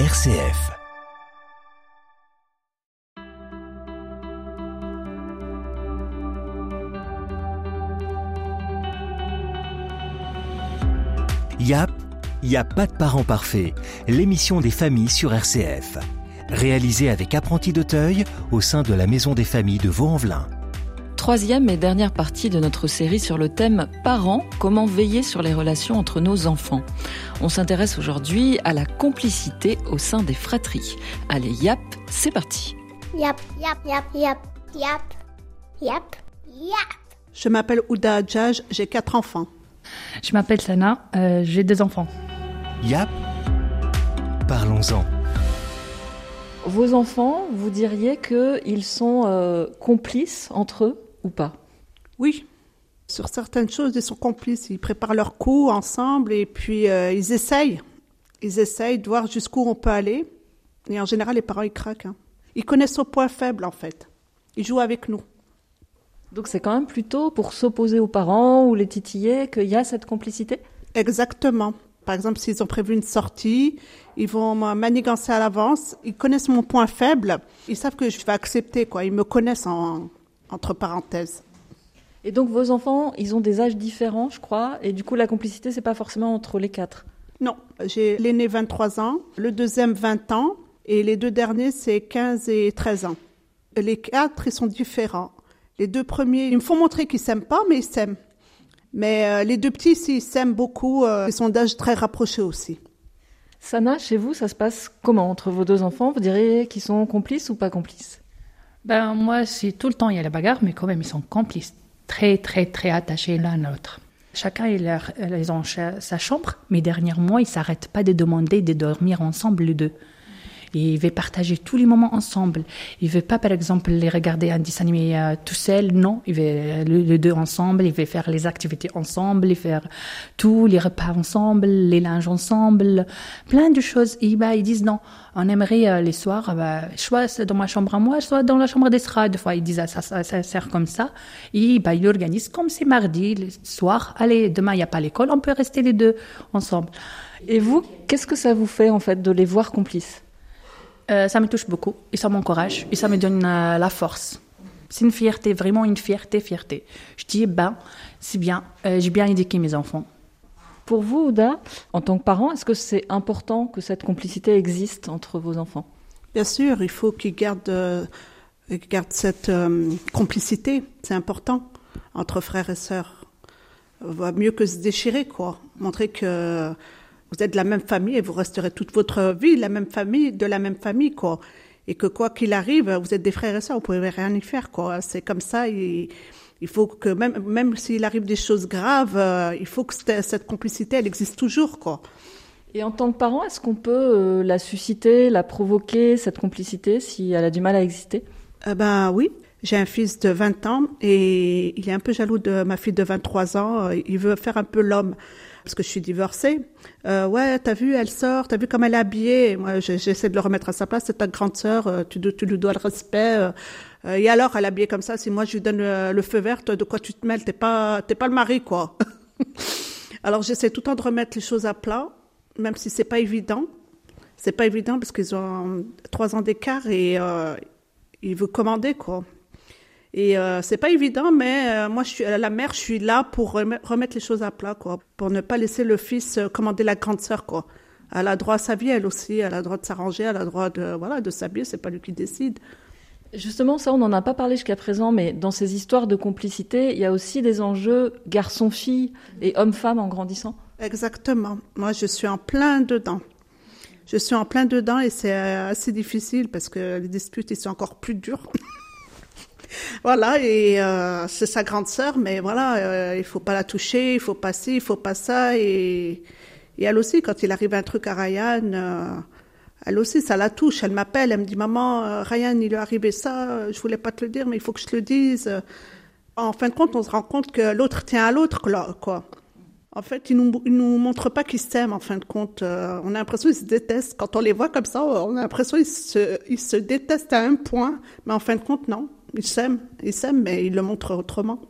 RCF. YAP, n'y a pas de parents parfaits. L'émission des familles sur RCF. Réalisée avec Apprenti d'Auteuil au sein de la Maison des familles de Vaux-en-Velin. Troisième et dernière partie de notre série sur le thème Parents, comment veiller sur les relations entre nos enfants. On s'intéresse aujourd'hui à la complicité au sein des fratries. Allez, yap, c'est parti. Yap, yap, yap, yap, yap, yap, yap. Je m'appelle Ouda Adjaj, j'ai quatre enfants. Je m'appelle Sana, euh, j'ai deux enfants. YAP, parlons-en. Vos enfants, vous diriez qu'ils sont euh, complices entre eux? Ou pas Oui, sur certaines choses, ils sont complices. Ils préparent leurs coups ensemble et puis euh, ils essayent. Ils essayent de voir jusqu'où on peut aller. Et en général, les parents, ils craquent. hein. Ils connaissent nos points faibles, en fait. Ils jouent avec nous. Donc c'est quand même plutôt pour s'opposer aux parents ou les titiller qu'il y a cette complicité? Exactement. Par exemple, s'ils ont prévu une sortie, ils vont manigancer à l'avance. Ils connaissent mon point faible. Ils savent que je vais accepter, quoi. Ils me connaissent en, entre parenthèses. Et donc vos enfants, ils ont des âges différents, je crois, et du coup la complicité, c'est pas forcément entre les quatre. Non, j'ai l'aîné 23 ans, le deuxième 20 ans, et les deux derniers, c'est 15 et 13 ans. Les quatre, ils sont différents. Les deux premiers, ils me font montrer qu'ils s'aiment pas, mais ils s'aiment. Mais euh, les deux petits, si, ils s'aiment beaucoup, euh, ils sont d'âge très rapprochés aussi. Sana, chez vous, ça se passe comment entre vos deux enfants? Vous diriez qu'ils sont complices ou pas complices? Ben moi, c'est tout le temps il y a la bagarre, mais quand même ils sont complices, très très très attachés l'un à l'autre. Chacun il a, ils ont cha- sa chambre, mais dernièrement ils s'arrêtent pas de demander de dormir ensemble les deux. Et ils veulent partager tous les moments ensemble. Ils veulent pas, par exemple, les regarder un dessin euh, tout seul. Non, ils veulent le- les deux ensemble. Ils veulent faire les activités ensemble, ils faire tout, les repas ensemble, les linges ensemble, plein de choses. Et bah, ils disent non. On aimerait euh, les soirs, euh, bah, soit dans ma chambre à moi, soit dans la chambre d'Esra. Des fois, ils disent ah, ça, ça, ça sert comme ça. Et bah, ils organisent comme c'est mardi, le soir. Allez, demain il n'y a pas l'école, on peut rester les deux ensemble. Et vous, qu'est-ce que ça vous fait en fait de les voir complices? Euh, ça me touche beaucoup et ça m'encourage et ça me donne euh, la force. C'est une fierté, vraiment une fierté, fierté. Je dis, ben, c'est bien, euh, j'ai bien éduqué mes enfants. Pour vous, Ouda, en tant que parent, est-ce que c'est important que cette complicité existe entre vos enfants? Bien sûr, il faut qu'ils gardent, euh, qu'ils gardent cette euh, complicité. C'est important entre frères et sœurs. Va mieux que se déchirer, quoi. Montrer que vous êtes de la même famille et vous resterez toute votre vie la même famille, de la même famille, quoi. Et que quoi qu'il arrive, vous êtes des frères et sœurs, vous pouvez rien y faire, quoi. C'est comme ça. Il, il faut que même, même s'il arrive des choses graves, euh, il faut que cette, cette complicité, elle existe toujours, quoi. Et en tant que parent, est-ce qu'on peut euh, la susciter, la provoquer, cette complicité, si elle a du mal à exister? Ben oui, j'ai un fils de 20 ans et il est un peu jaloux de ma fille de 23 ans. Il veut faire un peu l'homme parce que je suis divorcée. Euh, ouais, t'as vu, elle sort, t'as vu comme elle est habillée. Moi, j'essaie de le remettre à sa place. C'est ta grande sœur, euh, tu, lui dois le respect. euh. Et alors, elle est habillée comme ça. Si moi je lui donne le, feu vert, de quoi tu te mêles? T'es pas, t'es pas le mari, quoi. alors, j'essaie tout le temps de remettre les choses à plat, même si c'est pas évident. C'est pas évident parce qu'ils ont trois ans d'écart et euh, il veut commander, quoi. Et euh, c'est pas évident, mais euh, moi, je suis la mère, je suis là pour rem- remettre les choses à plat, quoi, pour ne pas laisser le fils euh, commander la grande sœur, quoi. Elle a droit à sa vie, elle aussi, elle a droit de s'arranger, elle a droit de voilà de s'habiller, c'est pas lui qui décide. Justement, ça, on n'en a pas parlé jusqu'à présent, mais dans ces histoires de complicité, il y a aussi des enjeux garçon-fille et homme-femme en grandissant. Exactement. Moi, je suis en plein dedans. Je suis en plein dedans et c'est euh, assez difficile parce que les disputes, ils sont encore plus durs. voilà, et euh, c'est sa grande sœur, mais voilà, euh, il faut pas la toucher, il faut pas ci, il faut pas ça, et, elle aussi, quand il arrive un truc à Ryan, euh, elle aussi, ça la touche. Elle m'appelle, elle me dit, maman, euh, Ryan, il lui est arrivé ça, je voulais pas te le dire, mais il faut que je te le dise. En fin de compte, on se rend compte que l'autre tient à l'autre, quoi. En fait, ils nous, nous montrent pas qu'ils s'aiment, en fin de compte. On a l'impression qu'ils se détestent. Quand on les voit comme ça, on a l'impression qu'ils se, ils se détestent à un point. Mais en fin de compte, non. Ils s'aiment. Ils s'aiment, mais ils le montrent autrement.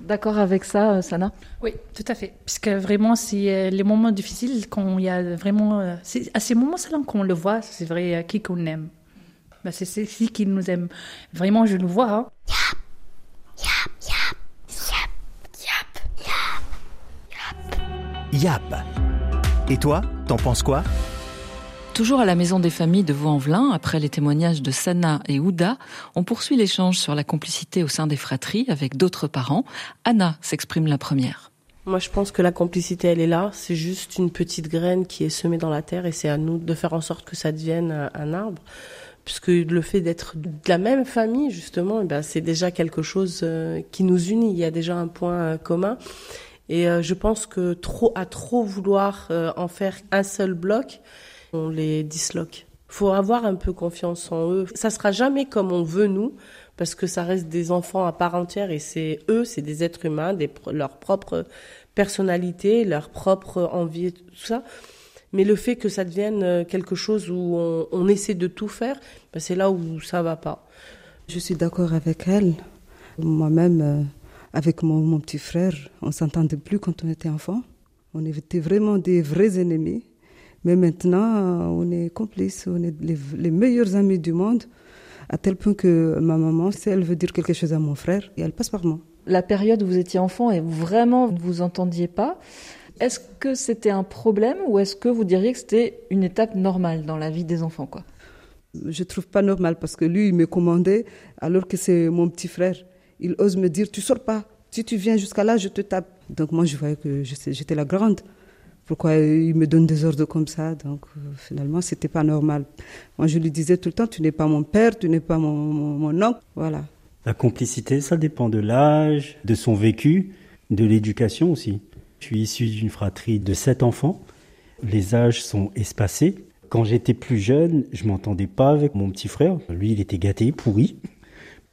D'accord avec ça, euh, Sana? Oui, tout à fait. Puisque vraiment, c'est euh, les moments difficiles, quand il y a vraiment. Euh, c'est à ces moments-là qu'on le voit, c'est vrai, qui qu'on aime. Ben, c'est celui qui nous aime. Vraiment, je le vois. Hein. Yap, yap, yap, Et toi, t'en penses quoi? Toujours à la Maison des Familles de Vaux-en-Velin, après les témoignages de Sana et Ouda, on poursuit l'échange sur la complicité au sein des fratries avec d'autres parents. Anna s'exprime la première. Moi, je pense que la complicité, elle est là. C'est juste une petite graine qui est semée dans la terre et c'est à nous de faire en sorte que ça devienne un arbre. Puisque le fait d'être de la même famille, justement, eh ben, c'est déjà quelque chose euh, qui nous unit. Il y a déjà un point euh, commun. Et euh, je pense que trop, à trop vouloir en faire un seul bloc, on les disloque. Faut avoir un peu confiance en eux. Ça sera jamais comme on veut nous, parce que ça reste des enfants à part entière et c'est eux, c'est des êtres humains, leur propre personnalité, leur propre envie, tout ça. Mais le fait que ça devienne euh, quelque chose où on, essaie de tout faire, ben c'est là où ça va pas. Je suis d'accord avec elle. Moi-même, euh, avec mon, mon, petit frère, on s'entendait plus quand on était enfant. On était vraiment des vrais ennemis. Mais maintenant, on est complices, on est les, meilleurs amis du monde, à tel point que ma maman, si elle veut dire quelque chose à mon frère, elle passe par moi. La période où vous étiez enfant et vraiment vous ne vous entendiez pas, est-ce que c'était un problème ou est-ce que vous diriez que c'était une étape normale dans la vie des enfants quoi? Je trouve pas normal parce que lui, il me commandait alors que c'est mon petit frère. Il ose me dire, tu sors pas. Si tu viens jusqu'à là, je te tape. Donc moi, je voyais que j'étais la grande pourquoi il me donne des ordres comme ça Donc euh, finalement, c'était pas normal. Moi, je lui disais tout le temps, tu n'es pas mon père, tu n'es pas mon, oncle, voilà. La complicité, ça dépend de l'âge, de son vécu, de l'éducation aussi. Je suis issu d'une fratrie de sept enfants. Les âges sont espacés. Quand j'étais plus jeune, je m'entendais pas avec mon petit frère. Lui, il était gâté, pourri.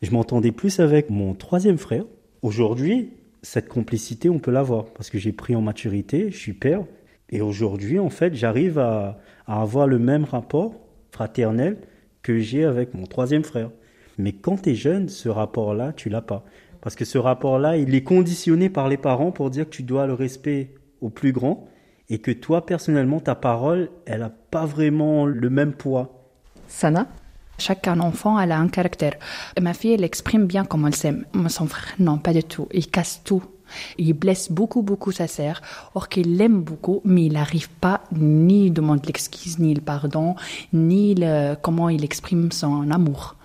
Je m'entendais plus avec mon troisième frère. Aujourd'hui, cette complicité, on peut l'avoir parce que j'ai pris en maturité, je suis père, et aujourd'hui, en fait, j'arrive à, avoir le même rapport fraternel que j'ai avec mon troisième frère. Mais quand tu es jeune, ce rapport-là, tu l'as pas. Parce que ce rapport-là, il est conditionné par les parents pour dire que tu dois le respect au plus grand et que toi, personnellement, ta parole, elle n'a pas vraiment le même poids. Sana chaque enfant, elle a un caractère. Ma fille, elle exprime bien comment elle s'aime. Son frère, non, pas du tout. Il casse tout. Il blesse beaucoup, beaucoup sa sœur, or qu'il l'aime beaucoup, mais il n'arrive pas ni demander l'excuse, ni le pardon, ni le, comment il exprime son amour.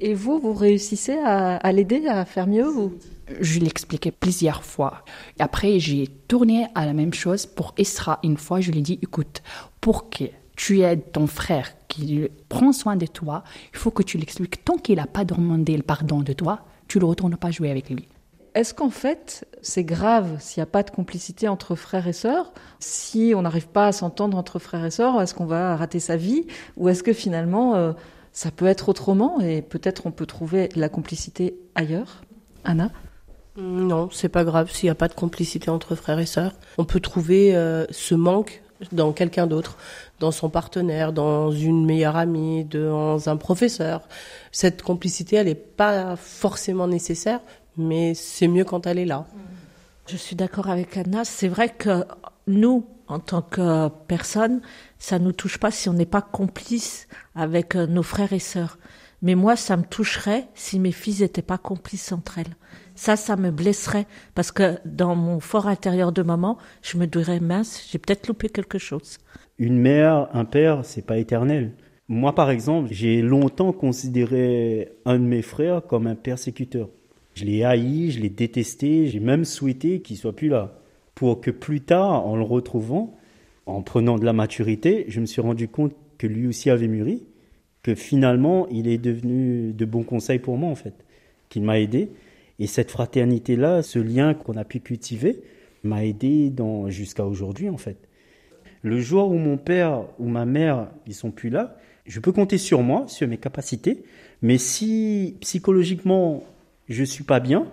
Et vous, vous réussissez à, l'aider à faire mieux ou je l'expliquais plusieurs fois. Après, j'ai tourné à la même chose pour Esra. Une fois, je lui ai dit, écoute, pour que tu aides ton frère qui prend soin de toi, il faut que tu l'expliques. Tant qu'il n'a pas demandé le pardon de toi, tu ne retournes pas jouer avec lui. Est-ce qu'en fait, c'est grave s'il n'y a pas de complicité entre frères et sœurs Si on n'arrive pas à s'entendre entre frères et sœurs, est-ce qu'on va rater sa vie Ou est-ce que finalement, euh, ça peut être autrement et peut-être on peut trouver la complicité ailleurs? Anna? Non, c'est pas grave s'il n'y a pas de complicité entre frères et sœurs. On peut trouver euh, ce manque dans quelqu'un d'autre, dans son partenaire, dans une meilleure amie, dans un professeur. Cette complicité, elle n'est pas forcément nécessaire, mais c'est mieux quand elle est là. Je suis d'accord avec Anna. C'est vrai que nous, en tant que personnes, ça nous touche pas si on n'est pas complice avec euh, nos frères et sœurs. Mais moi, ça me toucherait si mes filles n'étaient pas complices entre elles. Ça, ça me blesserait parce que dans mon fort intérieur de maman, je me dirais mince, j'ai peut-être loupé quelque chose. Une mère, un père, c'est pas éternel. Moi, par exemple, j'ai longtemps considéré un de mes frères comme un persécuteur. Je l'ai haï, je l'ai détesté, j'ai même souhaité qu'il soit plus là. Pour que plus tard, en le retrouvant, en prenant de la maturité, je me suis rendu compte que lui aussi avait mûri, que finalement, il est devenu de bons conseils pour moi, en fait, qu'il m'a aidé. Et cette fraternité-là, ce lien qu'on a pu cultiver, m'a aidé dans, jusqu'à aujourd'hui, en fait. Le jour où mon père ou ma mère, ils sont plus là, je peux compter sur moi, sur mes capacités, mais si psychologiquement je suis pas bien,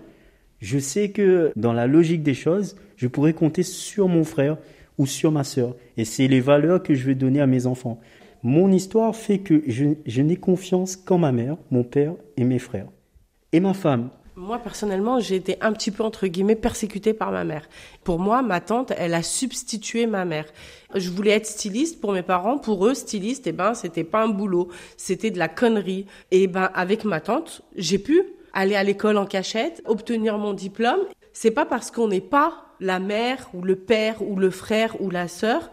je sais que dans la logique des choses, je pourrais compter sur mon frère ou sur ma sœur. Et c'est les valeurs que je vais donner à mes enfants. Mon histoire fait que je, n'ai confiance qu'en ma mère, mon père et mes frères. Et ma femme. Moi, personnellement, j'ai été un petit peu, entre guillemets, persécutée par ma mère. Pour moi, ma tante, elle a substitué ma mère. Je voulais être styliste pour mes parents. Pour eux, styliste, eh ben, c'était pas un boulot. C'était de la connerie. Et ben, avec ma tante, j'ai pu aller à l'école en cachette, obtenir mon diplôme. C'est pas parce qu'on n'est pas la mère ou le père ou le frère ou la sœur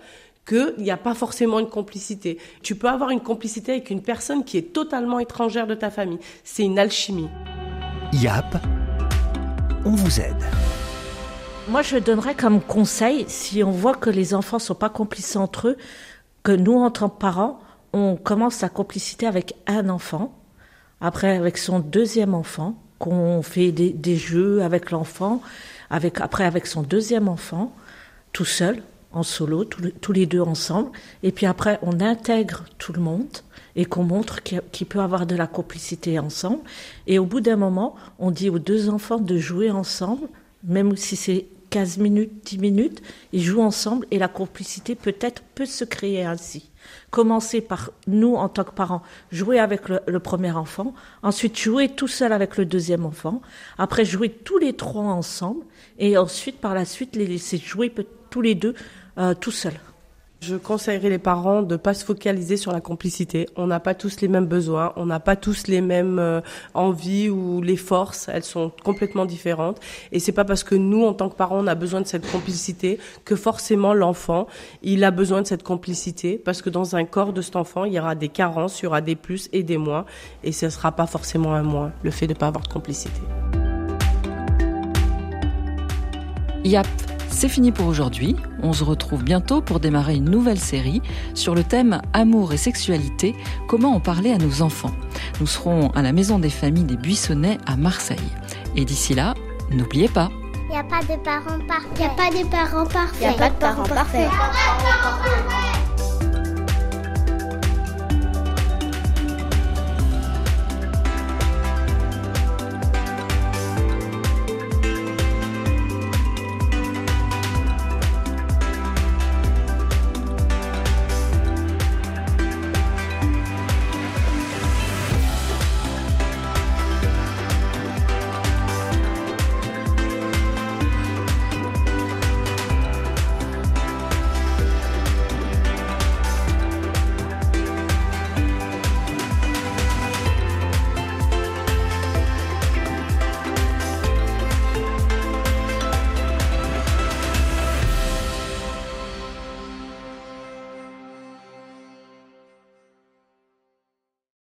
qu'il n'y a pas forcément une complicité. Tu peux avoir une complicité avec une personne qui est totalement étrangère de ta famille. C'est une alchimie. YAP, on vous aide. Moi, je donnerais comme conseil, si on voit que les enfants sont pas complices entre eux, que nous, en tant que parents, on commence la complicité avec un enfant, après avec son deuxième enfant, qu'on fait des, jeux avec l'enfant, avec, après avec son deuxième enfant, tout seul, en solo, tous, les deux ensemble, et puis après on intègre tout le monde et qu'on montre qu'il peut avoir de la complicité ensemble. Et au bout d'un moment, on dit aux deux enfants de jouer ensemble, même si c'est 15 minutes, 10 minutes, ils jouent ensemble et la complicité peut-être peut se créer ainsi. Commencer par nous en tant que parents, jouer avec le, premier enfant, ensuite jouer tout seul avec le deuxième enfant, après jouer tous les trois ensemble et ensuite par la suite les laisser jouer tous les deux euh, tout seuls. Je conseillerais les parents de pas se focaliser sur la complicité. On n'a pas tous les mêmes besoins, on n'a pas tous les mêmes euh, envies ou les forces, elles sont complètement différentes. Et c'est pas parce que nous, en tant que parents, on a besoin de cette complicité que forcément l'enfant, il a besoin de cette complicité, parce que dans un corps de cet enfant, il y aura des carences, il y aura des plus et des moins, et ce sera pas forcément un moins, le fait de pas avoir de complicité. Yap, c'est fini pour aujourd'hui. On se retrouve bientôt pour démarrer une nouvelle série sur le thème amour et sexualité, comment en parler à nos enfants. Nous serons à la Maison des Familles des Buissonnets à Marseille. Et d'ici là, n'oubliez pas, Il n'y a pas de parents parfaits. Il n'y a pas de parents parfaits. Il n'y a pas de parents parfaits. parfaits.